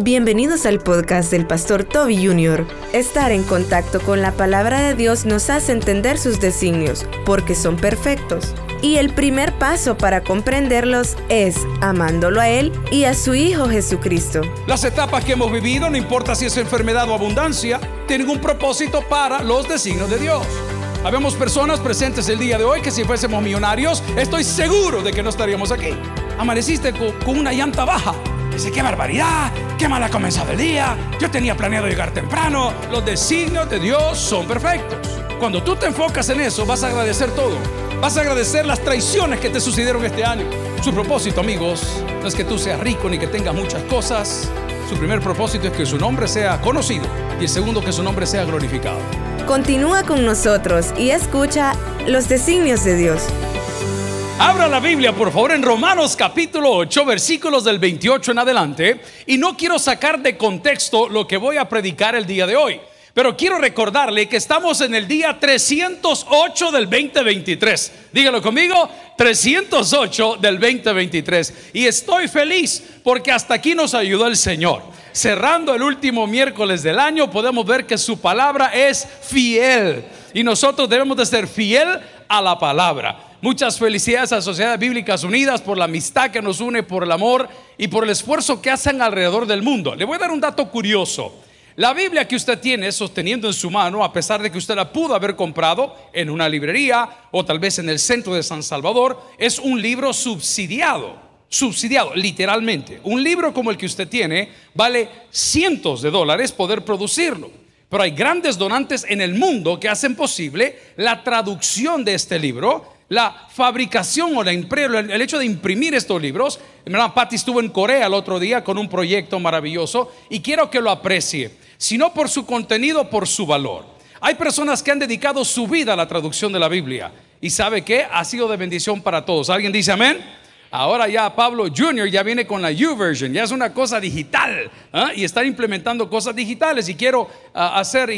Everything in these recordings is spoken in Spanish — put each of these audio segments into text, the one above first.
Bienvenidos al podcast del pastor Toby Jr. Estar en contacto con la palabra de Dios nos hace entender sus designios, porque son perfectos. Y el primer paso para comprenderlos es amándolo a Él y a su Hijo Jesucristo. Las etapas que hemos vivido, no importa si es enfermedad o abundancia, tienen un propósito para los designios de Dios. Habemos personas presentes el día de hoy que si fuésemos millonarios, estoy seguro de que no estaríamos aquí. Amaneciste con, una llanta baja. Dice, qué barbaridad, qué mal ha el día. Yo tenía planeado llegar temprano. Los designios de Dios son perfectos. Cuando tú te enfocas en eso, vas a agradecer todo. Vas a agradecer las traiciones que te sucedieron este año. Su propósito, amigos, no es que tú seas rico ni que tengas muchas cosas. Su primer propósito es que su nombre sea conocido y el segundo que su nombre sea glorificado. Continúa con nosotros y escucha los designios de Dios. Abra la Biblia, por favor, en Romanos capítulo 8, versículos del 28 en adelante. Y no quiero sacar de contexto lo que voy a predicar el día de hoy. Pero quiero recordarle que estamos en el día 308 del 2023. Dígalo conmigo, 308 del 2023. Y estoy feliz porque hasta aquí nos ayudó el Señor. Cerrando el último miércoles del año, podemos ver que su palabra es fiel. Y nosotros debemos de ser fiel a la palabra. Muchas felicidades a Sociedades Bíblicas Unidas por la amistad que nos une, por el amor y por el esfuerzo que hacen alrededor del mundo. Le voy a dar un dato curioso. La Biblia que usted tiene sosteniendo en su mano, a pesar de que usted la pudo haber comprado en una librería o tal vez en el centro de San Salvador, es un libro subsidiado. Subsidiado, literalmente. Un libro como el que usted tiene vale cientos de dólares poder producirlo. Pero hay grandes donantes en el mundo que hacen posible la traducción de este libro, la fabricación o la el hecho de imprimir estos libros. Hermana estuvo en Corea el otro día con un proyecto maravilloso y quiero que lo aprecie sino por su contenido, por su valor. Hay personas que han dedicado su vida a la traducción de la Biblia y sabe que ha sido de bendición para todos. ¿Alguien dice amén? Ahora ya Pablo Jr. ya viene con la U-Version, ya es una cosa digital ¿ah? y está implementando cosas digitales y quiero ah, hacer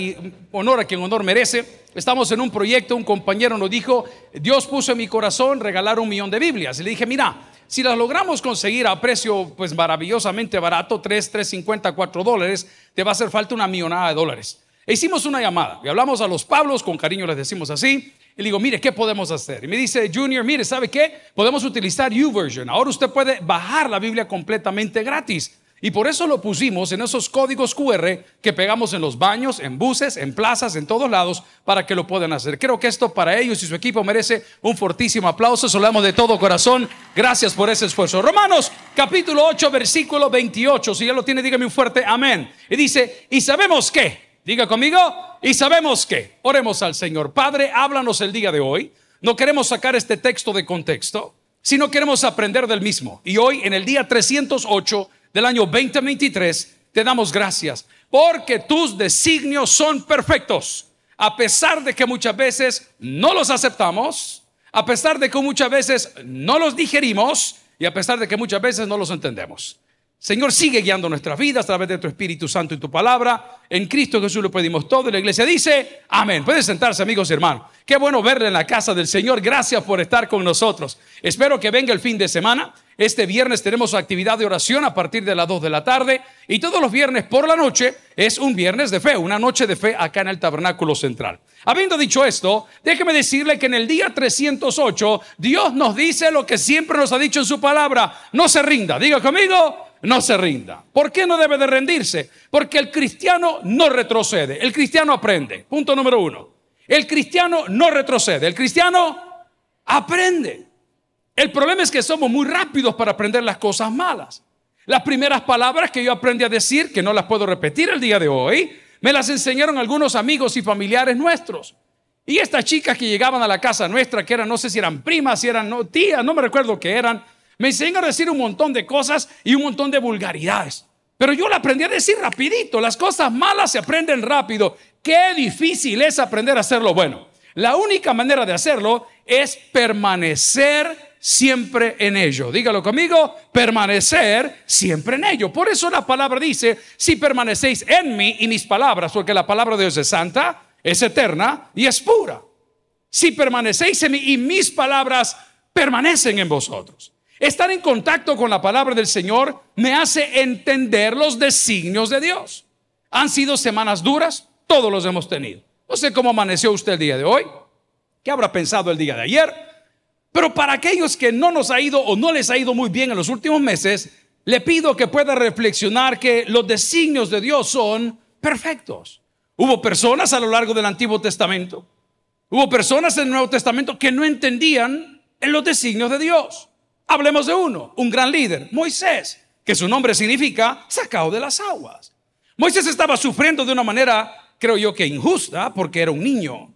honor a quien honor merece. Estamos en un proyecto, un compañero nos dijo, Dios puso en mi corazón regalar un millón de Biblias. Y le dije, mira, si las logramos conseguir a precio pues maravillosamente barato, 3, 3.50, 4 dólares, te va a hacer falta una millonada de dólares. E hicimos una llamada y hablamos a los Pablos, con cariño les decimos así, y le digo, mire, ¿qué podemos hacer? Y me dice, Junior, mire, ¿sabe qué? Podemos utilizar YouVersion. Ahora usted puede bajar la Biblia completamente gratis. Y por eso lo pusimos en esos códigos QR que pegamos en los baños, en buses, en plazas, en todos lados, para que lo puedan hacer. Creo que esto para ellos y su equipo merece un fortísimo aplauso. Solamos de todo corazón. Gracias por ese esfuerzo. Romanos capítulo 8, versículo 28. Si ya lo tiene, dígame un fuerte amén. Y dice, y sabemos que, diga conmigo, y sabemos que, oremos al Señor. Padre, háblanos el día de hoy. No queremos sacar este texto de contexto, sino queremos aprender del mismo. Y hoy, en el día 308, del año 2023, te damos gracias porque tus designios son perfectos. A pesar de que muchas veces no los aceptamos, a pesar de que muchas veces no los digerimos y a pesar de que muchas veces no los entendemos. Señor, sigue guiando nuestras vidas a través de tu Espíritu Santo y tu palabra. En Cristo Jesús lo pedimos todo. Y la iglesia dice, amén. Pueden sentarse, amigos y hermanos. Qué bueno verle en la casa del Señor. Gracias por estar con nosotros. Espero que venga el fin de semana. Este viernes tenemos actividad de oración a partir de las 2 de la tarde. Y todos los viernes por la noche es un viernes de fe, una noche de fe acá en el Tabernáculo Central. Habiendo dicho esto, déjeme decirle que en el día 308 Dios nos dice lo que siempre nos ha dicho en su palabra. No se rinda. Diga conmigo no se rinda. ¿Por qué no debe de rendirse? Porque el cristiano no retrocede, el cristiano aprende. Punto número uno. El cristiano no retrocede, el cristiano aprende. El problema es que somos muy rápidos para aprender las cosas malas. Las primeras palabras que yo aprendí a decir, que no las puedo repetir el día de hoy, me las enseñaron algunos amigos y familiares nuestros. Y estas chicas que llegaban a la casa nuestra, que eran, no sé si eran primas, si eran no, tías, no me recuerdo qué eran, me enseñó a decir un montón de cosas y un montón de vulgaridades. Pero yo la aprendí a decir rapidito. Las cosas malas se aprenden rápido. Qué difícil es aprender a hacerlo bueno. La única manera de hacerlo es permanecer siempre en ello. Dígalo conmigo, permanecer siempre en ello. Por eso la palabra dice, si permanecéis en mí y mis palabras, porque la palabra de Dios es santa, es eterna y es pura. Si permanecéis en mí y mis palabras permanecen en vosotros. Estar en contacto con la palabra del Señor me hace entender los designios de Dios. Han sido semanas duras, todos los hemos tenido. No sé cómo amaneció usted el día de hoy, qué habrá pensado el día de ayer, pero para aquellos que no nos ha ido o no les ha ido muy bien en los últimos meses, le pido que pueda reflexionar que los designios de Dios son perfectos. Hubo personas a lo largo del Antiguo Testamento, hubo personas en el Nuevo Testamento que no entendían en los designios de Dios. Hablemos de uno, un gran líder, Moisés, que su nombre significa sacado de las aguas. Moisés estaba sufriendo de una manera, creo yo que injusta, porque era un niño.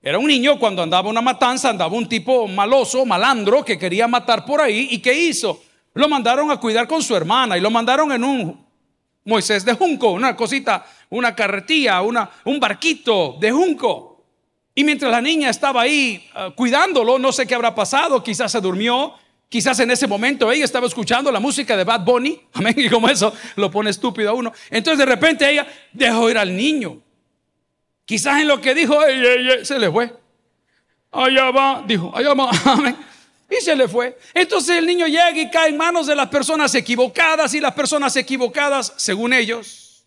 Era un niño cuando andaba una matanza, andaba un tipo maloso, malandro, que quería matar por ahí. ¿Y qué hizo? Lo mandaron a cuidar con su hermana y lo mandaron en un Moisés de junco, una cosita, una carretilla, una, un barquito de junco. Y mientras la niña estaba ahí ah, cuidándolo, no sé qué habrá pasado, quizás se durmió, quizás en ese momento ella estaba escuchando la música de Bad Bunny, amén, y como eso lo pone estúpido a uno. Entonces de repente ella dejó ir al niño. Quizás en lo que dijo, se le fue. Allá va, dijo, allá va, amén. Y se le fue. Entonces el niño llega y cae en manos de las personas equivocadas y las personas equivocadas, según ellos,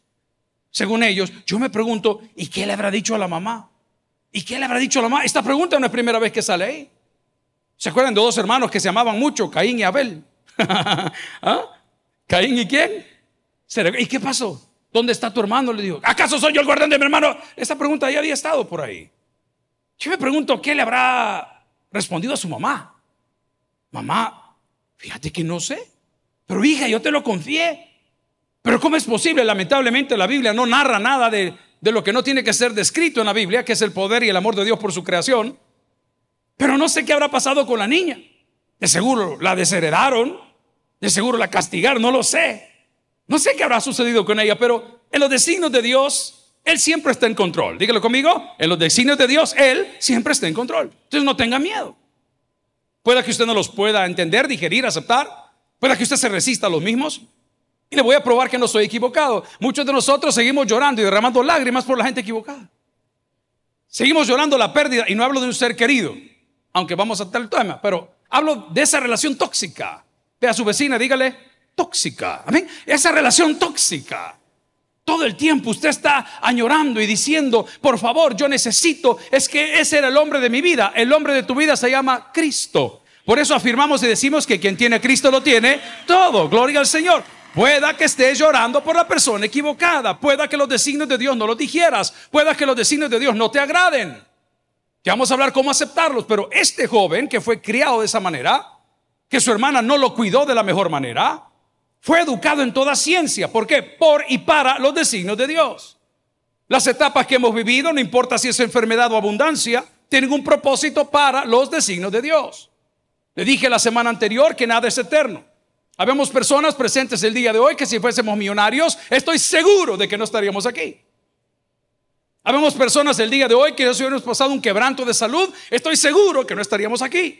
según ellos, yo me pregunto, ¿y qué le habrá dicho a la mamá? ¿Y qué le habrá dicho a la mamá? Esta pregunta no es primera vez que sale ahí. ¿Se acuerdan de dos hermanos que se amaban mucho, Caín y Abel? ¿Ah? ¿Caín y quién? ¿Y qué pasó? ¿Dónde está tu hermano? Le dijo, ¿acaso soy yo el guardián de mi hermano? Esa pregunta ya había estado por ahí. Yo me pregunto, ¿qué le habrá respondido a su mamá? Mamá, fíjate que no sé. Pero hija, yo te lo confié. Pero ¿cómo es posible? Lamentablemente la Biblia no narra nada de, de lo que no tiene que ser descrito en la Biblia, que es el poder y el amor de Dios por su creación. Pero no sé qué habrá pasado con la niña. De seguro la desheredaron, de seguro la castigaron, no lo sé. No sé qué habrá sucedido con ella, pero en los designios de Dios, Él siempre está en control. Dígalo conmigo, en los designios de Dios, Él siempre está en control. Entonces no tenga miedo. Pueda que usted no los pueda entender, digerir, aceptar. Pueda que usted se resista a los mismos. Y le voy a probar que no estoy equivocado. Muchos de nosotros seguimos llorando y derramando lágrimas por la gente equivocada. Seguimos llorando la pérdida y no hablo de un ser querido, aunque vamos a tal tema, pero hablo de esa relación tóxica. Ve a su vecina, dígale, tóxica. Amén. Esa relación tóxica. Todo el tiempo usted está añorando y diciendo, por favor, yo necesito, es que ese era el hombre de mi vida. El hombre de tu vida se llama Cristo. Por eso afirmamos y decimos que quien tiene Cristo lo tiene todo. Gloria al Señor. Pueda que estés llorando por la persona equivocada. Pueda que los designios de Dios no los dijeras. Pueda que los designios de Dios no te agraden. Ya vamos a hablar cómo aceptarlos. Pero este joven que fue criado de esa manera, que su hermana no lo cuidó de la mejor manera, fue educado en toda ciencia. ¿Por qué? Por y para los designios de Dios. Las etapas que hemos vivido, no importa si es enfermedad o abundancia, tienen un propósito para los designios de Dios. Le dije la semana anterior que nada es eterno. Habemos personas presentes el día de hoy que si fuésemos millonarios, estoy seguro de que no estaríamos aquí. Habemos personas el día de hoy que si hubiéramos pasado un quebranto de salud, estoy seguro que no estaríamos aquí.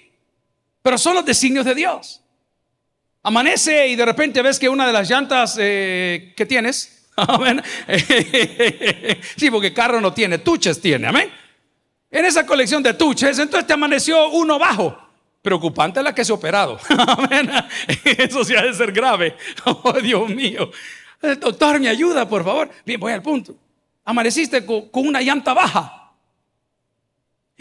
Pero son los designios de Dios. Amanece y de repente ves que una de las llantas eh, que tienes, amén. sí, porque carro no tiene, tuches tiene, amén. En esa colección de tuches, entonces te amaneció uno bajo. Preocupante la que se ha operado. Eso sí ha de ser grave. Oh, Dios mío. Doctor, me ayuda, por favor. Bien, voy al punto. Amaneciste con una llanta baja.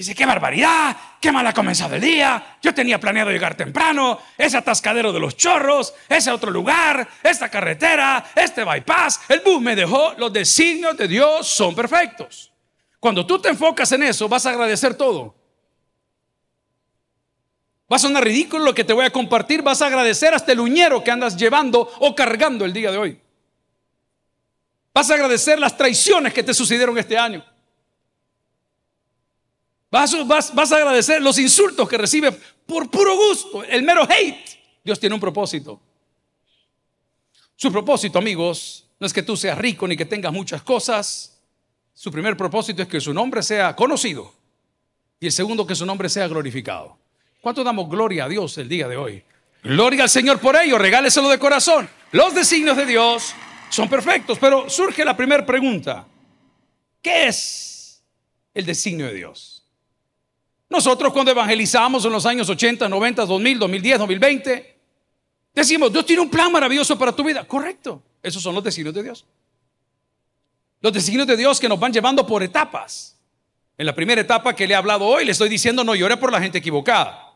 Dice, qué barbaridad, qué mal ha comenzado el día. Yo tenía planeado llegar temprano. Ese atascadero de los chorros, ese otro lugar, esta carretera, este bypass. El bus me dejó. Los designios de Dios son perfectos. Cuando tú te enfocas en eso, vas a agradecer todo. Va a sonar ridículo lo que te voy a compartir. Vas a agradecer hasta el uñero que andas llevando o cargando el día de hoy. Vas a agradecer las traiciones que te sucedieron este año. Vas, a agradecer los insultos que recibe por puro gusto, el mero hate. Dios tiene un propósito. Su propósito, amigos, no es que tú seas rico ni que tengas muchas cosas. Su primer propósito es que su nombre sea conocido. Y el segundo, que su nombre sea glorificado. ¿Cuánto damos gloria a Dios el día de hoy? Gloria al Señor por ello, regáleselo de corazón. Los designios de Dios son perfectos, pero surge la primera pregunta. ¿Qué es el designio de Dios? Nosotros cuando evangelizamos en los años 80, 90, 2000, 2010, 2020, Decimos, Dios tiene un plan maravilloso para tu vida. Correcto. Esos son los designios de Dios. Los designios de Dios que nos van llevando por etapas. En la primera etapa que le he hablado hoy, le estoy diciendo, no llore por la gente equivocada.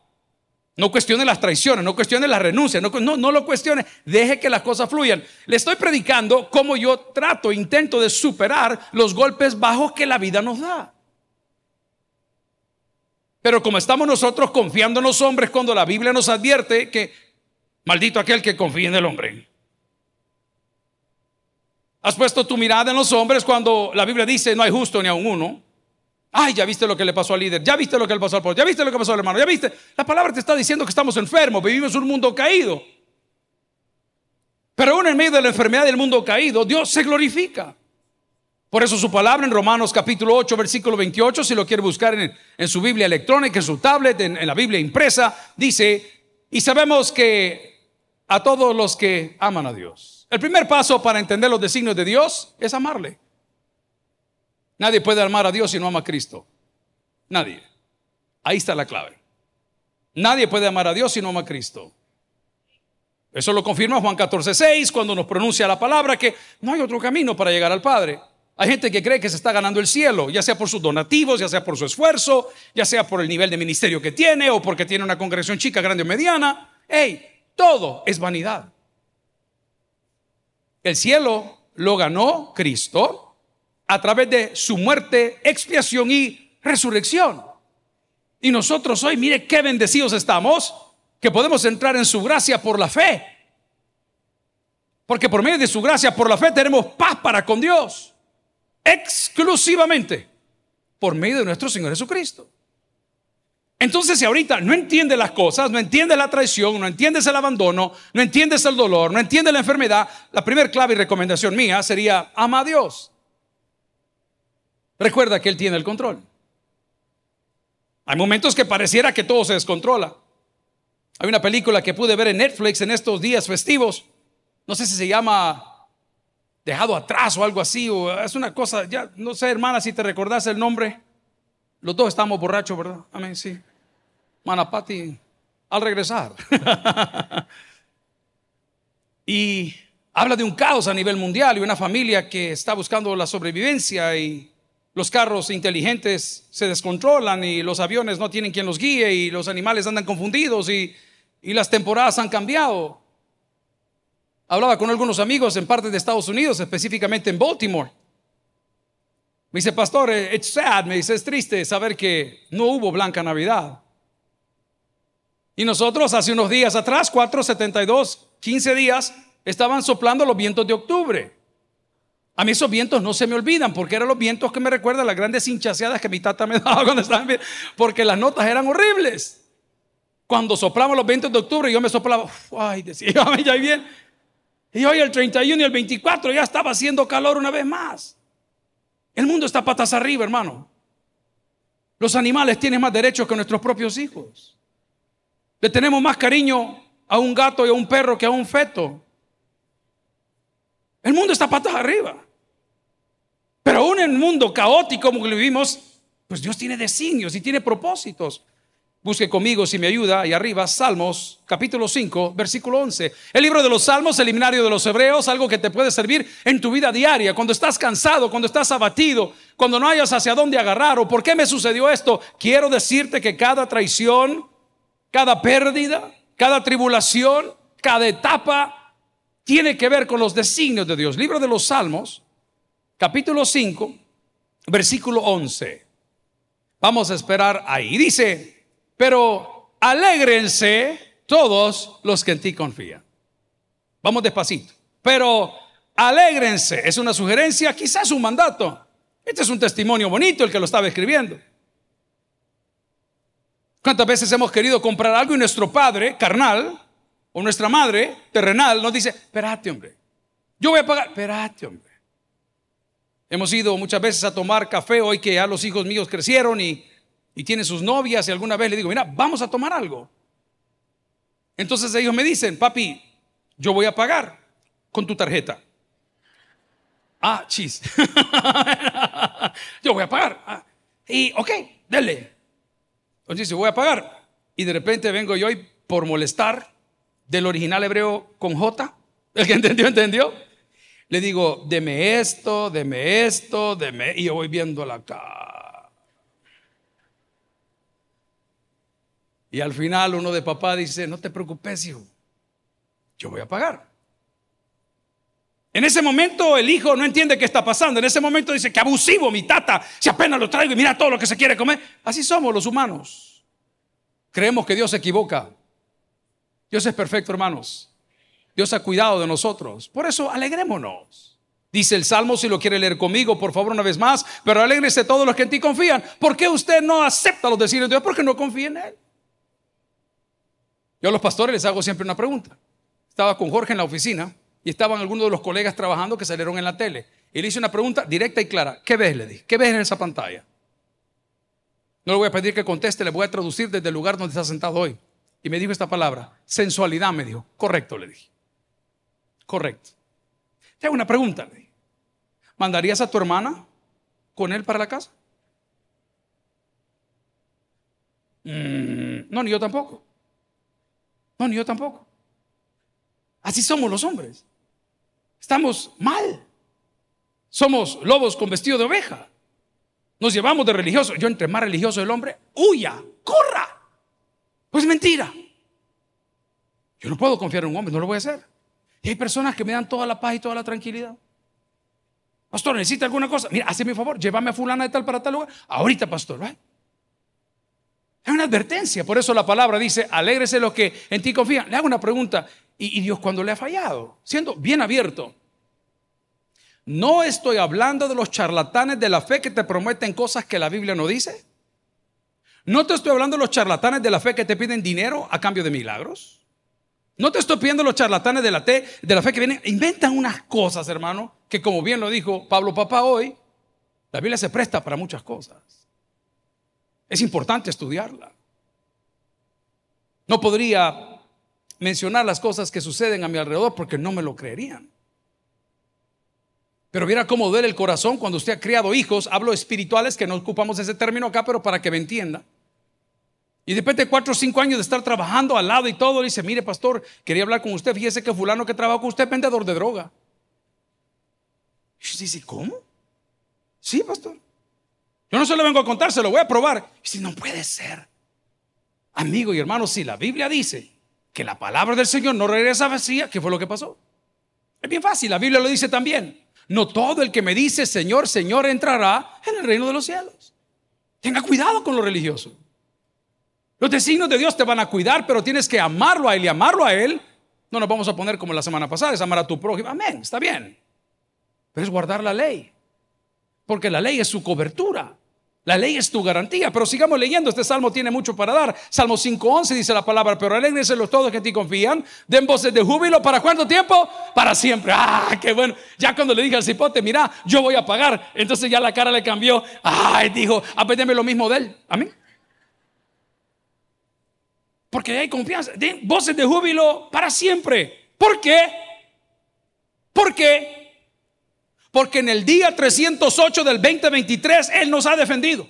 No cuestione las traiciones, no cuestione las renuncias, no, lo cuestione, deje que las cosas fluyan. Le estoy predicando cómo yo trato, intento de superar los golpes bajos que la vida nos da. Pero como estamos nosotros confiando en los hombres cuando la Biblia nos advierte que maldito aquel que confía en el hombre. Has puesto tu mirada en los hombres cuando la Biblia dice no hay justo ni a uno. Ay, ya viste lo que le pasó al líder, ya viste lo que le pasó al pueblo, ya viste lo que pasó al hermano, ya viste. La palabra te está diciendo que estamos enfermos, vivimos en un mundo caído. Pero aún en medio de la enfermedad del mundo caído, Dios se glorifica. Por eso su palabra en Romanos capítulo 8, versículo 28, si lo quiere buscar en, su Biblia electrónica, en su tablet, en la Biblia impresa, dice, y sabemos que a todos los que aman a Dios. El primer paso para entender los designios de Dios es amarle. Nadie puede amar a Dios si no ama a Cristo. Nadie. Ahí está la clave. Nadie puede amar a Dios si no ama a Cristo. Eso lo confirma Juan 14, 6 cuando nos pronuncia la palabra que no hay otro camino para llegar al Padre. Hay gente que cree que se está ganando el cielo, ya sea por sus donativos, ya sea por su esfuerzo, ya sea por el nivel de ministerio que tiene o porque tiene una congregación chica, grande o mediana. Hey, todo es vanidad. El cielo lo ganó Cristo a través de su muerte, expiación y resurrección. Y nosotros hoy, mire qué bendecidos estamos, que podemos entrar en su gracia por la fe. Porque por medio de su gracia, por la fe, tenemos paz para con Dios. Exclusivamente por medio de nuestro Señor Jesucristo. Entonces, si ahorita no entiende las cosas, no entiende la traición, no entiendes el abandono, no entiendes el dolor, no entiende la enfermedad, la primera clave y recomendación mía sería ama a Dios. Recuerda que Él tiene el control. Hay momentos que pareciera que todo se descontrola. Hay una película que pude ver en Netflix en estos días festivos. No sé si se llama Dejado atrás o algo así. O es una cosa, ya no sé, hermana, si te recordás el nombre. Los dos estamos borrachos, ¿verdad? Amén, sí. Manapati, al regresar. y habla de un caos a nivel mundial y una familia que está buscando la sobrevivencia y los carros inteligentes se descontrolan y los aviones no tienen quien los guíe y los animales andan confundidos y, las temporadas han cambiado. Hablaba con algunos amigos en parte de Estados Unidos, específicamente en Baltimore. Me dice, pastor, eh, it's sad, me dice, es triste saber que no hubo Blanca Navidad. Y nosotros hace unos días atrás, 472, 15 días, estaban soplando los vientos de octubre. A mí esos vientos no se me olvidan porque eran los vientos que me recuerdan las grandes hinchaseadas que mi tata me daba cuando estaban bien, porque las notas eran horribles. Cuando soplamos los 20 de octubre, yo me soplaba, ay, decía, ya bien. Y hoy el 31 y el 24 ya estaba haciendo calor una vez más. El mundo está patas arriba, hermano. Los animales tienen más derechos que nuestros propios hijos. Le tenemos más cariño a un gato y a un perro que a un feto. El mundo está patas arriba. Pero aún en un mundo caótico como que vivimos, pues Dios tiene designios y tiene propósitos. Busque conmigo si me ayuda ahí arriba, Salmos capítulo 5, versículo 11. El libro de los Salmos, el de los Hebreos, algo que te puede servir en tu vida diaria, cuando estás cansado, cuando estás abatido, cuando no hayas hacia dónde agarrar o por qué me sucedió esto. Quiero decirte que cada traición, cada pérdida, cada tribulación, cada etapa tiene que ver con los designios de Dios. Libro de los Salmos, capítulo 5, versículo 11. Vamos a esperar ahí. Dice, pero alégrense todos los que en ti confían. Vamos despacito. Pero alégrense. Es una sugerencia, quizás un mandato. Este es un testimonio bonito el que lo estaba escribiendo. ¿Cuántas veces hemos querido comprar algo y nuestro padre carnal o nuestra madre terrenal nos dice, espérate hombre, yo voy a pagar, espérate hombre. Hemos ido muchas veces a tomar café hoy que ya los hijos míos crecieron y, y tienen sus novias y alguna vez le digo, mira, vamos a tomar algo. Entonces ellos me dicen, papi, yo voy a pagar con tu tarjeta. Ah, chis. yo voy a pagar. Ah, y, ok, dele. Entonces dice, voy a pagar. Y de repente vengo yo y por molestar, del original hebreo con J. El que entendió, entendió. Le digo, deme esto, deme esto, deme. Y yo voy viendo la. Y al final uno de papá dice, no te preocupes, hijo. Yo voy a pagar. En ese momento el hijo no entiende qué está pasando. En ese momento dice que abusivo mi tata, si apenas lo traigo y mira todo lo que se quiere comer. Así somos los humanos. Creemos que Dios se equivoca. Dios es perfecto, hermanos. Dios ha cuidado de nosotros. Por eso alegrémonos. Dice el Salmo, si lo quiere leer conmigo, por favor, una vez más. Pero alégrese todos los que en ti confían. ¿Por qué usted no acepta los designios de Dios? Porque no confía en Él. Yo a los pastores les hago siempre una pregunta. Estaba con Jorge en la oficina y estaban algunos de los colegas trabajando que salieron en la tele. Y le hice una pregunta directa y clara. ¿Qué ves? Le dije. ¿Qué ves en esa pantalla? No le voy a pedir que conteste, le voy a traducir desde el lugar donde está sentado hoy. Y me dijo esta palabra, sensualidad, me dijo. Correcto, le dije. Correcto. Te hago una pregunta. ¿Mandarías a tu hermana con él para la casa? Mm, no, ni yo tampoco. No, ni yo tampoco. Así somos los hombres. Estamos mal. Somos lobos con vestido de oveja. Nos llevamos de religioso. Yo entre más religioso el hombre, huya, corra. Pues mentira. Yo no puedo confiar en un hombre, no lo voy a hacer. Y hay personas que me dan toda la paz y toda la tranquilidad. Pastor, ¿necesita alguna cosa? Mira, hazme mi favor, llévame a fulana de tal para tal lugar. Ahorita, pastor, ¿va? Es una advertencia. Por eso la palabra dice, alégrese los que en ti confían. Le hago una pregunta. ¿Y, Dios cuando le ha fallado? Siendo bien abierto. No estoy hablando de los charlatanes de la fe que te prometen cosas que la Biblia no dice. No te estoy hablando de los charlatanes de la fe que te piden dinero a cambio de milagros. No te estoy pidiendo los charlatanes de la, de la fe que vienen, inventan unas cosas, hermano, que como bien lo dijo Pablo Papá hoy, la Biblia se presta para muchas cosas. Es importante estudiarla. No podría mencionar las cosas que suceden a mi alrededor porque no me lo creerían. Pero viera cómo duele el corazón cuando usted ha criado hijos, hablo espirituales, que no ocupamos ese término acá, pero para que me entienda. Y después de cuatro o cinco años de estar trabajando al lado y todo, dice, mire pastor, quería hablar con usted, fíjese que fulano que trabaja con usted es vendedor de droga. Y dice, ¿cómo? Sí, pastor. Yo no se lo vengo a contar, se lo voy a probar. Y si no puede ser. Amigo y hermano, si la Biblia dice que la palabra del Señor no regresa vacía, ¿qué fue lo que pasó? Es bien fácil, la Biblia lo dice también. No todo el que me dice Señor, Señor entrará en el reino de los cielos. Tenga cuidado con lo religioso. Los designios de Dios te van a cuidar, pero tienes que amarlo a Él y amarlo a Él. No nos vamos a poner como la semana pasada, es amar a tu prójimo. Amén, está bien. Pero es guardar la ley. Porque la ley es su cobertura. La ley es tu garantía, pero sigamos leyendo, este salmo tiene mucho para dar. Salmo 5.11 dice la palabra, pero alegrense los todos que en ti confían, den voces de júbilo, ¿para cuánto tiempo? Para siempre. Ah, qué bueno. Ya cuando le dije al cipote, mira, yo voy a pagar, entonces ya la cara le cambió. Ay, dijo, apéndeme lo mismo de él. Amén. Porque hay confianza, den voces de júbilo para siempre. ¿Por qué? ¿Por qué? Porque en el día 308 del 2023 Él nos ha defendido.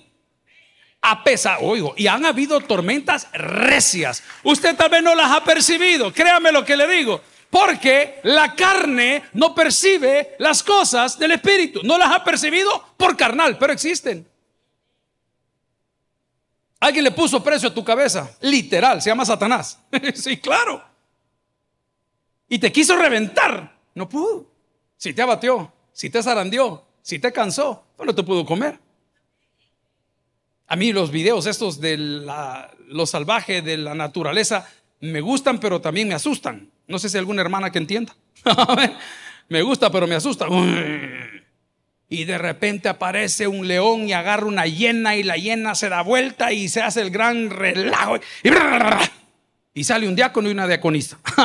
A pesar, oigo, y han habido tormentas recias. Usted tal vez no las ha percibido. Créame lo que le digo. Porque la carne no percibe las cosas del Espíritu. No las ha percibido por carnal, pero existen. Alguien le puso precio a tu cabeza. Literal, se llama Satanás. sí, claro. Y te quiso reventar. No pudo. Si te abatió si te zarandeó, si te cansó, pues no te pudo comer. A mí los videos estos de lo salvaje de la naturaleza me gustan, pero también me asustan. No sé si hay alguna hermana que entienda. me gusta, pero me asusta. Y de repente aparece un león y agarra una hiena y la hiena se da vuelta y se hace el gran relajo. Y, sale un diácono y una diaconista.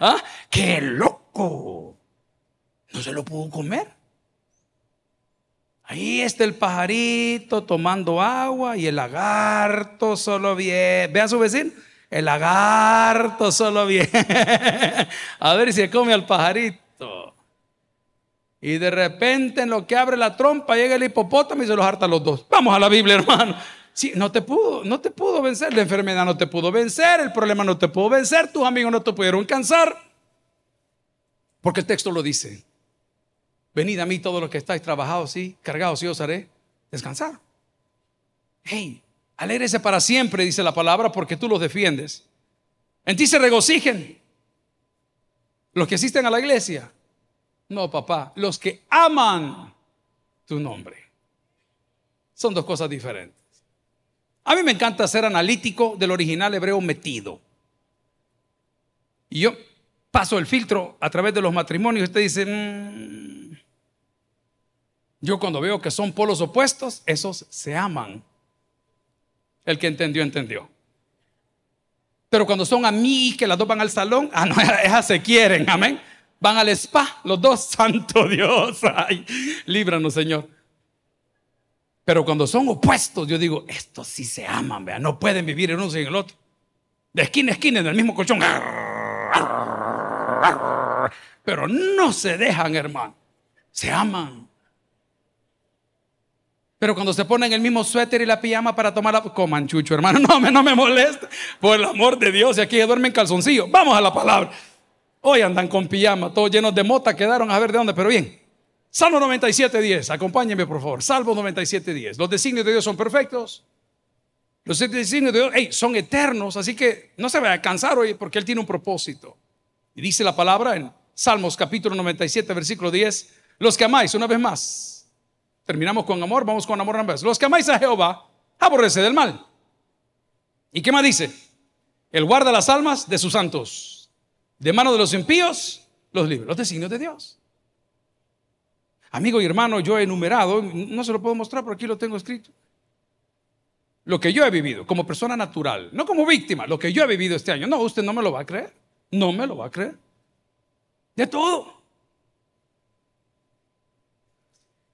¿Ah? ¡Qué loco! no se lo pudo comer. Ahí está el pajarito tomando agua y el lagarto solo viene. Ve a su vecino. El lagarto solo viene. a ver si come al pajarito. Y de repente en lo que abre la trompa llega el hipopótamo y se los harta a los dos. Vamos a la Biblia, hermano. Sí, no te pudo, no te pudo vencer. La enfermedad no te pudo vencer, el problema no te pudo vencer, tus amigos no te pudieron cansar. Porque el texto lo dice. Venid a mí todos los que estáis trabajados, sí, cargados, y os haré descansar. Hey, alégrese para siempre, dice la palabra, porque tú los defiendes. En ti se regocijen los que asisten a la iglesia. No, papá, los que aman tu nombre. Son dos cosas diferentes. A mí me encanta ser analítico del original hebreo metido. Y yo paso el filtro a través de los matrimonios usted dice, mm, yo cuando veo que son polos opuestos, esos se aman. El que entendió, entendió. Pero cuando son amigos que las dos van al salón, ah, no, esas se quieren, amén. Van al spa, los dos, santo Dios. Ay, líbranos, Señor. Pero cuando son opuestos, yo digo, estos sí se aman, vean, no pueden vivir en uno sin el otro. De esquina a esquina, en el mismo colchón. Pero no se dejan, hermano. Se aman. Pero cuando se ponen el mismo suéter y la pijama para tomar la... Coman chucho, hermano. No no me molesta. Por el amor de Dios. Y aquí duermen en calzoncillo. Vamos a la palabra. Hoy andan con pijama, todos llenos de mota. Quedaron a ver de dónde, pero bien. Salmo 97.10. Acompáñenme, por favor. Salmo 97.10. Los designios de Dios son perfectos. Los designios de Dios son eternos. Así que no se va a cansar hoy porque Él tiene un propósito. Y dice la palabra en Salmos capítulo 97, versículo 10. Los que amáis, una vez más Terminamos con amor, vamos con amor una vez. Los que amáis a Jehová, aborrece del mal. ¿Y qué más dice? Él guarda las almas de sus santos. De mano de los impíos, los libres. Los designios de Dios. Amigo y hermano, yo he enumerado, no se lo puedo mostrar, pero aquí lo tengo escrito. Lo que yo he vivido como persona natural, no como víctima, lo que yo he vivido este año. No, usted no me lo va a creer. No me lo va a creer. De todo.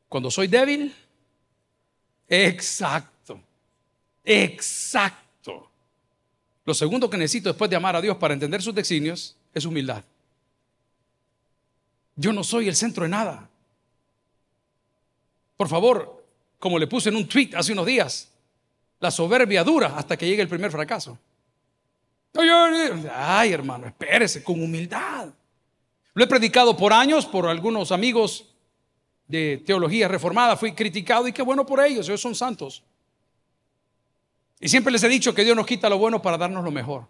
Cuando soy débil, exacto, exacto. Lo segundo que necesito después de amar a Dios para entender sus designios es humildad. Yo no soy el centro de nada. Por favor, como le puse en un tweet hace unos días, la soberbia dura hasta que llegue el primer fracaso. Ay, hermano, espérese, con humildad. Lo he predicado por años por algunos amigos de teología reformada, fui criticado y qué bueno por ellos, ellos son santos. Y siempre les he dicho que Dios nos quita lo bueno para darnos lo mejor.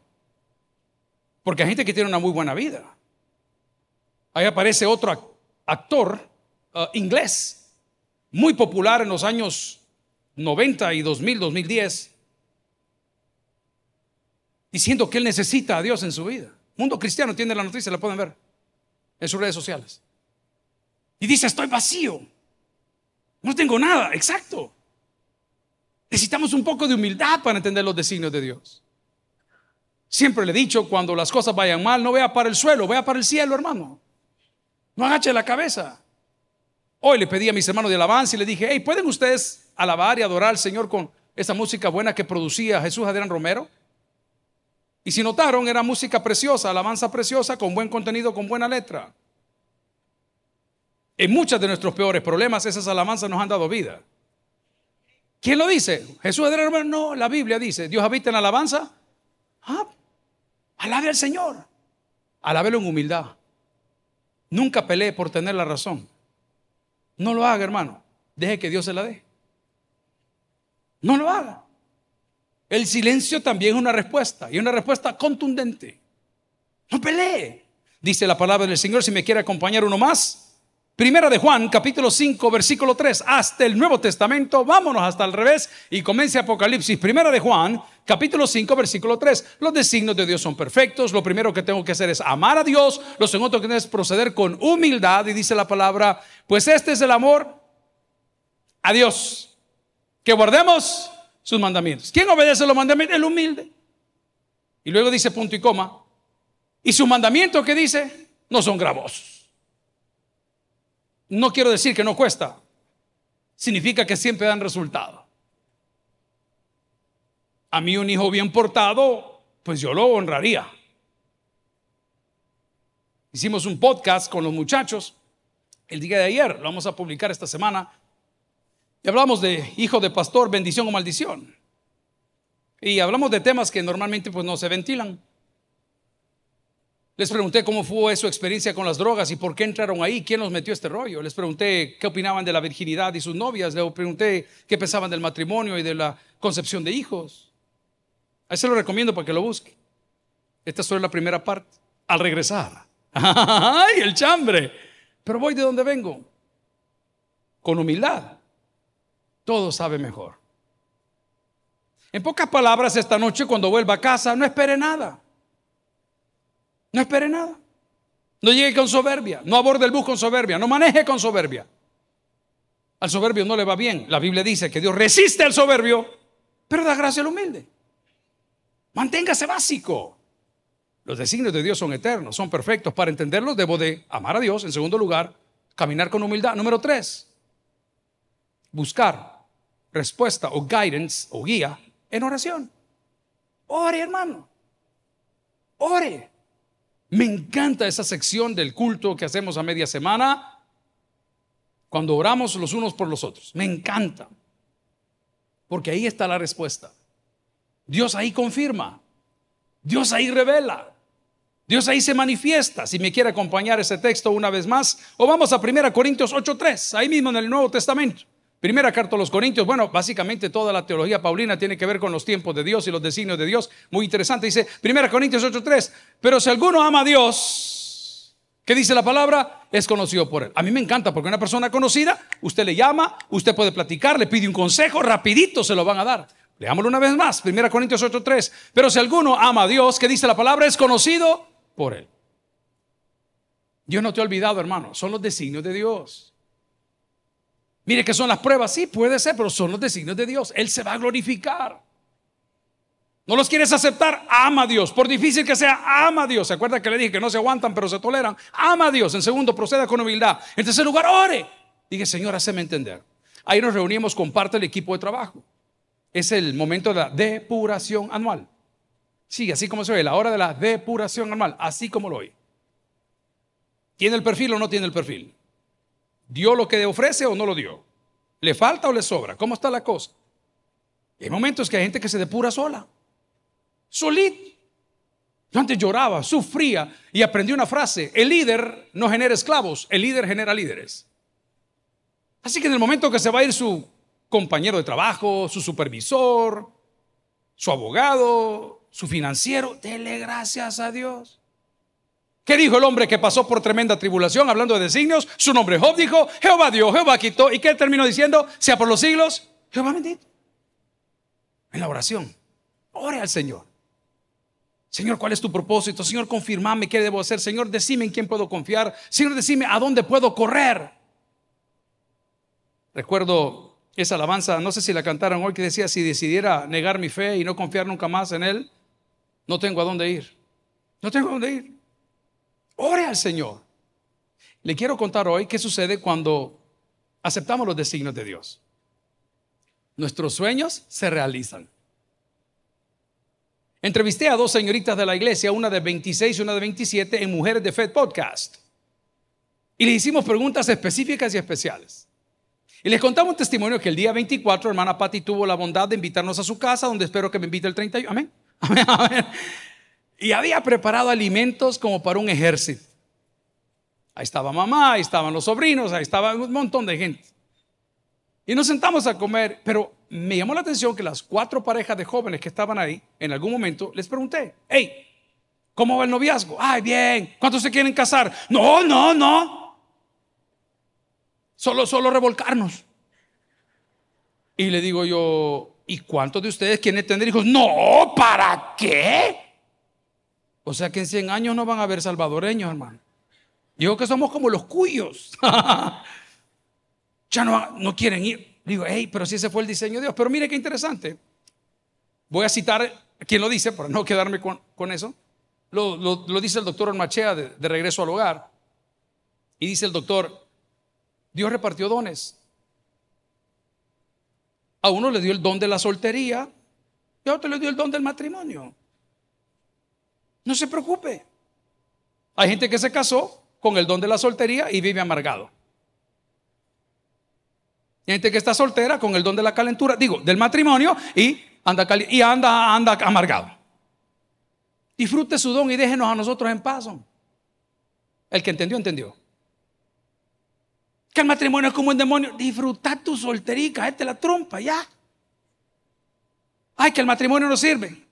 Porque hay gente que tiene una muy buena vida. Ahí aparece otro actor uh, inglés, muy popular en los años 90 y 2000, 2010, diciendo que él necesita a Dios en su vida. Mundo cristiano tiene la noticia, la pueden ver en sus redes sociales. Y dice, estoy vacío. No tengo nada, exacto. Necesitamos un poco de humildad para entender los designios de Dios. Siempre le he dicho, cuando las cosas vayan mal, no vea para el suelo, vea para el cielo, hermano. No agache la cabeza. Hoy le pedí a mis hermanos de alabanza y le dije, hey, ¿pueden ustedes alabar y adorar al Señor con esa música buena que producía Jesús Adrián Romero? Y si notaron, era música preciosa, alabanza preciosa, con buen contenido, con buena letra. En muchos de nuestros peores problemas, esas alabanzas nos han dado vida. ¿Quién lo dice? Jesús de hermano. No, la Biblia dice, Dios habita en la alabanza. Ah, alabe al Señor. Alábelo en humildad. Nunca pelee por tener la razón. No lo haga, hermano. Deje que Dios se la dé. No lo haga. El silencio también es una respuesta y una respuesta contundente. No pelee. Dice la palabra del Señor, si me quiere acompañar uno más. Primera de Juan, capítulo 5, versículo 3, hasta el Nuevo Testamento, vámonos hasta el revés y comience Apocalipsis. Primera de Juan, capítulo 5, versículo 3. Los designios de Dios son perfectos. Lo primero que tengo que hacer es amar a Dios. Lo segundo que es proceder con humildad. Y dice la palabra, pues este es el amor a Dios. Que guardemos sus mandamientos. ¿Quién obedece los mandamientos? El humilde. Y luego dice punto y coma. Y sus mandamientos que dice no son gravosos. No quiero decir que no cuesta. Significa que siempre dan resultado. A mí un hijo bien portado, pues yo lo honraría. Hicimos un podcast con los muchachos el día de ayer, lo vamos a publicar esta semana. Y hablamos de hijo de pastor, bendición o maldición. Y hablamos de temas que normalmente pues no se ventilan. Les pregunté cómo fue su experiencia con las drogas y por qué entraron ahí, quién los metió este rollo. Les pregunté qué opinaban de la virginidad y sus novias. Les pregunté qué pensaban del matrimonio y de la concepción de hijos. A se lo recomiendo para que lo busque. Esta es solo la primera parte. Al regresar. ¡Ay, el chambre! Pero voy de donde vengo. Con humildad. Todo sabe mejor. En pocas palabras, esta noche cuando vuelva a casa, no espere nada. No espere nada. No llegue con soberbia. No aborde el bus con soberbia. No maneje con soberbia. Al soberbio no le va bien. La Biblia dice que Dios resiste al soberbio, pero da gracia al humilde. Manténgase básico. Los designios de Dios son eternos, son perfectos. Para entenderlos debo de amar a Dios. En segundo lugar, caminar con humildad. Número tres, buscar respuesta o guidance o guía en oración. Ore, hermano. Ore. Me encanta esa sección del culto que hacemos a media semana cuando oramos los unos por los otros. Me encanta. Porque ahí está la respuesta. Dios ahí confirma. Dios ahí revela. Dios ahí se manifiesta. Si me quiere acompañar ese texto una vez más, o vamos a 1 Corintios 8:3, ahí mismo en el Nuevo Testamento. Primera carta a los Corintios, bueno, básicamente toda la teología paulina tiene que ver con los tiempos de Dios y los designios de Dios. Muy interesante, dice Primera Corintios 8:3, pero si alguno ama a Dios, ¿qué dice la palabra? Es conocido por él. A mí me encanta porque una persona conocida, usted le llama, usted puede platicar, le pide un consejo, rapidito se lo van a dar. Leámoslo una vez más, Primera Corintios 8:3, pero si alguno ama a Dios, ¿qué dice la palabra? Es conocido por él. Yo no te he olvidado, hermano, son los designios de Dios. Mire que son las pruebas, sí, puede ser, pero son los designios de Dios. Él se va a glorificar. No los quieres aceptar, ama a Dios. Por difícil que sea, ama a Dios. ¿Se acuerda que le dije que no se aguantan, pero se toleran? Ama a Dios. En segundo, proceda con humildad. En tercer lugar, ore. Dije, Señor, haceme entender. Ahí nos reunimos con parte del equipo de trabajo. Es el momento de la depuración anual. Sí, así como se ve, la hora de la depuración anual, así como lo oye. ¿Tiene el perfil o no tiene el perfil? ¿Dio lo que ofrece o no lo dio? ¿Le falta o le sobra? ¿Cómo está la cosa? hay momentos que hay gente que se depura sola, solito. Yo antes lloraba, sufría y aprendí una frase, el líder no genera esclavos, el líder genera líderes. Así que en el momento que se va a ir su compañero de trabajo, su supervisor, su abogado, su financiero, dele gracias a Dios. ¿Qué dijo el hombre que pasó por tremenda tribulación hablando de designios? Su nombre Job dijo, Jehová dio, Jehová quitó. ¿Y qué terminó diciendo? Sea por los siglos, Jehová bendito. En la oración, ore al Señor. Señor, ¿cuál es tu propósito? Señor, confirmame qué debo hacer. Señor, decime en quién puedo confiar. Señor, decime a dónde puedo correr. Recuerdo esa alabanza, no sé si la cantaron hoy, que decía, si decidiera negar mi fe y no confiar nunca más en Él, no tengo a dónde ir. No tengo a dónde ir. Ore al Señor. Le quiero contar hoy qué sucede cuando aceptamos los designios de Dios. Nuestros sueños se realizan. Entrevisté a dos señoritas de la iglesia, una de 26 y una de 27, en Mujeres de Fe Podcast. Y les hicimos preguntas específicas y especiales. Y les contamos un testimonio que el día 24, hermana Patti tuvo la bondad de invitarnos a su casa, donde espero que me invite el 31. Amén. Amén. Amén. Y había preparado alimentos como para un ejército. Ahí estaba mamá, ahí estaban los sobrinos, ahí estaba un montón de gente. Y nos sentamos a comer, pero me llamó la atención que las cuatro parejas de jóvenes que estaban ahí, en algún momento les pregunté, hey, ¿cómo va el noviazgo? Ay, bien, ¿cuántos se quieren casar? No, no, no. Solo, solo revolcarnos. Y le digo yo, ¿y cuántos de ustedes quieren tener hijos? No, ¿para qué? O sea que en 100 años no van a haber salvadoreños, hermano. Digo que somos como los cuyos. ya no, no quieren ir. Digo, hey, pero si ese fue el diseño de Dios. Pero mire qué interesante. Voy a citar quién lo dice para no quedarme con, eso. Lo, dice el doctor Ormachea de, de regreso al hogar. Y dice el doctor, Dios repartió dones. A uno le dio el don de la soltería y a otro le dio el don del matrimonio. No se preocupe. Hay gente que se casó con el don de la soltería y vive amargado. Hay gente que está soltera con el don de la calentura, digo, del matrimonio y anda y anda, amargado. Disfrute su don y déjenos a nosotros en paz. El que entendió, entendió. Que el matrimonio es como un demonio. Disfruta tu solterica, este la trompa, ya. Ay, que el matrimonio no sirve.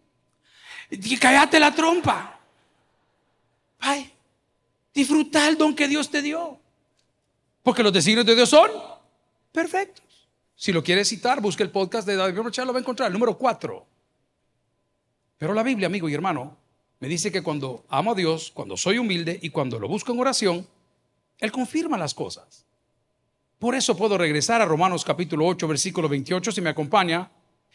Cállate la trompa. Ay, disfruta el don que Dios te dio. Porque los designios de Dios son perfectos. Si lo quiere citar, busque el podcast de David Rochelle, lo va a encontrar, el número 4. Pero la Biblia, amigo y hermano, me dice que cuando amo a Dios, cuando soy humilde y cuando lo busco en oración, Él confirma las cosas. Por eso puedo regresar a Romanos capítulo 8, versículo 28, si me acompaña,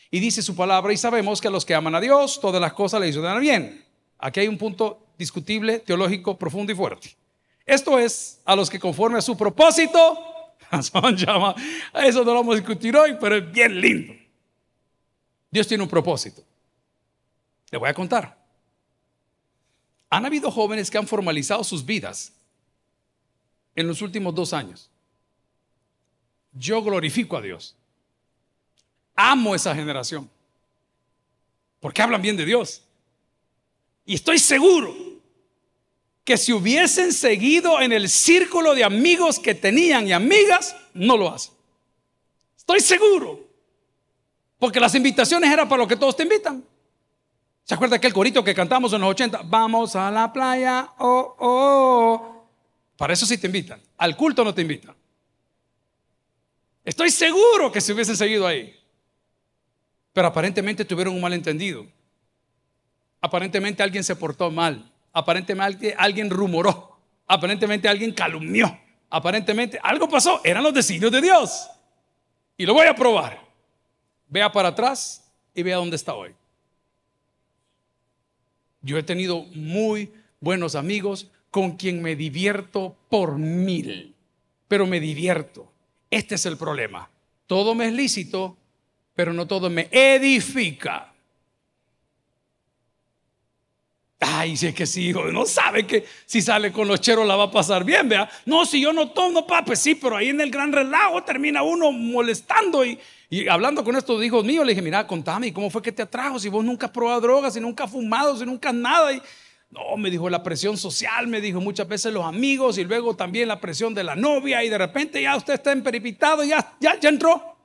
y dice su palabra, y sabemos que a los que aman a Dios, todas las cosas le ayudan bien. Aquí hay un punto discutible, teológico, profundo y fuerte. Esto es a los que conforme a su propósito, son llama, eso no lo vamos a discutir hoy, pero es bien lindo. Dios tiene un propósito. Le voy a contar. Han habido jóvenes que han formalizado sus vidas en los últimos dos años. Yo glorifico a Dios. Amo esa generación. Porque hablan bien de Dios. Y estoy seguro que si hubiesen seguido en el círculo de amigos que tenían y amigas, no lo hacen. Estoy seguro. Porque las invitaciones eran para lo que todos te invitan. ¿Se acuerda aquel corito que cantamos en los 80? Vamos a la playa, oh, oh, oh. Para eso sí te invitan. Al culto no te invitan. Estoy seguro que si hubiesen seguido ahí. Pero aparentemente tuvieron un malentendido. Aparentemente alguien se portó mal. Aparentemente alguien rumoró. Aparentemente alguien calumnió. Aparentemente algo pasó. Eran los designios de Dios. Y lo voy a probar. Vea para atrás y vea dónde está hoy. Yo he tenido muy buenos amigos con quien me divierto por mil, pero me divierto. Este es el problema. Todo me es lícito, pero no todo me edifica. Ay, si es que sí, hijo, no sabe que si sale con los cheros la va a pasar bien, vea. No, si yo no tomo, papi, sí, pero ahí en el gran relajo termina uno molestando y, y hablando con estos hijos míos, le dije, mira, contame, ¿cómo fue que te atrajo? Si vos nunca has probado drogas, si nunca has fumado, si nunca has nada. Y, no, me dijo la presión social, me dijo muchas veces los amigos y luego también la presión de la novia y de repente ya usted está emperipitado, ya, ya, ya entró.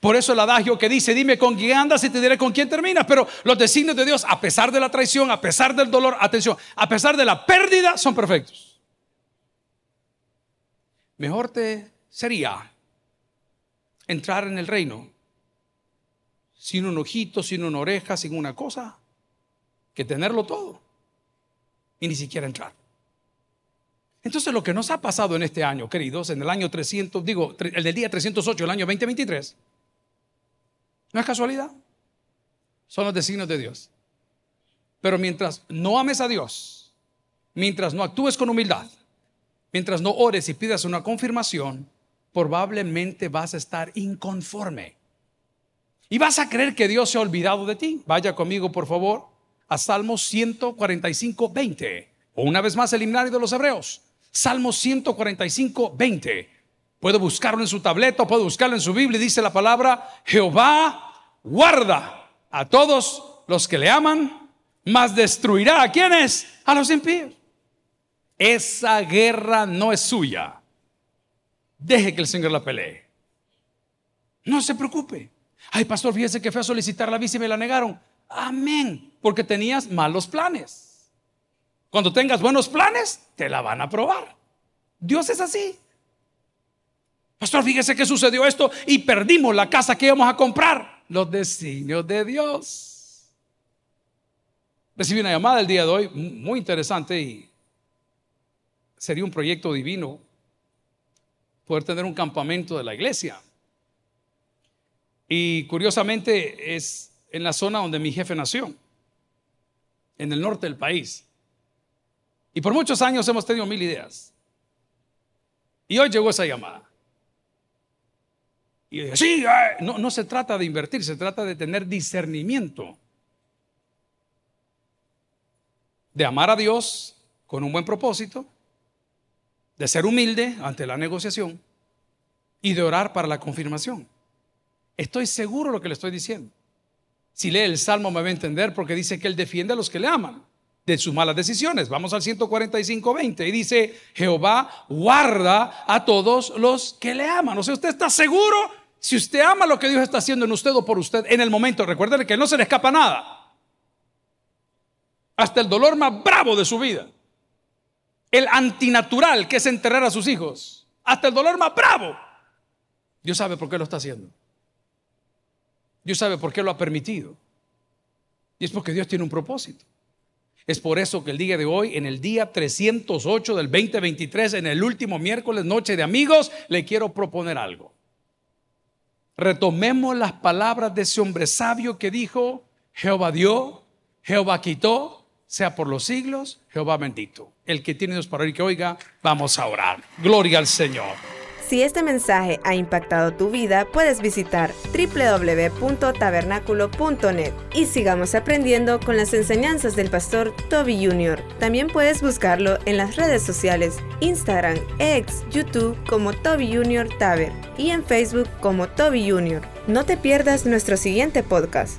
Por eso el adagio que dice, dime con quién andas y te diré con quién terminas. Pero los designios de Dios, a pesar de la traición, a pesar del dolor, atención, a pesar de la pérdida, son perfectos. Mejor te sería entrar en el reino sin un ojito, sin una oreja, sin una cosa, que tenerlo todo y ni siquiera entrar. Entonces lo que nos ha pasado en este año, queridos, en el año 300, digo, el del día 308, el año 2023, no es casualidad, son los designios de Dios. Pero mientras no ames a Dios, mientras no actúes con humildad, mientras no ores y pidas una confirmación, probablemente vas a estar inconforme. Y vas a creer que Dios se ha olvidado de ti. Vaya conmigo, por favor, a Salmos 145, 20. O una vez más el himnario de los hebreos. Salmos 145, 20. Puede buscarlo en su tableta, puede buscarlo en su Biblia. Dice la palabra, Jehová guarda a todos los que le aman, mas destruirá a quienes? A los impíos. Esa guerra no es suya. Deje que el Señor la pelee. No se preocupe. Ay, pastor, fíjese que fue a solicitar la visa y me la negaron. Amén. Porque tenías malos planes. Cuando tengas buenos planes, te la van a probar. Dios es así. Pastor, fíjese que sucedió esto y perdimos la casa que íbamos a comprar. Los designios de Dios. Recibí una llamada el día de hoy muy interesante y sería un proyecto divino poder tener un campamento de la iglesia. Y curiosamente es en la zona donde mi jefe nació, en el norte del país. Y por muchos años hemos tenido mil ideas. Y hoy llegó esa llamada. Y yo sí, no, no se trata de invertir, se trata de tener discernimiento. De amar a Dios con un buen propósito de ser humilde ante la negociación y de orar para la confirmación. Estoy seguro de lo que le estoy diciendo. Si lee el Salmo me va a entender porque dice que Él defiende a los que le aman de sus malas decisiones. Vamos al 145, 20 y dice, Jehová guarda a todos los que le aman. O sea, usted está seguro si usted ama lo que Dios está haciendo en usted o por usted en el momento. Recuerde que no se le escapa nada. Hasta el dolor más bravo de su vida. El antinatural que es enterrar a sus hijos. Hasta el dolor más bravo. Dios sabe por qué lo está haciendo. Dios sabe por qué lo ha permitido. Y es porque Dios tiene un propósito. Es por eso que el día de hoy, en el día 308 del 2023, en el último miércoles, noche de amigos, le quiero proponer algo. Retomemos las palabras de ese hombre sabio que dijo, Jehová dio, Jehová quitó, sea por los siglos, Jehová bendito. El que tiene Dios para oír que oiga, vamos a orar. Gloria al Señor. Si este mensaje ha impactado tu vida, puedes visitar www.tabernaculo.net y sigamos aprendiendo con las enseñanzas del pastor Toby Jr. También puedes buscarlo en las redes sociales, Instagram, X, YouTube como Toby Jr. Taber y en Facebook como Toby Jr. No te pierdas nuestro siguiente podcast.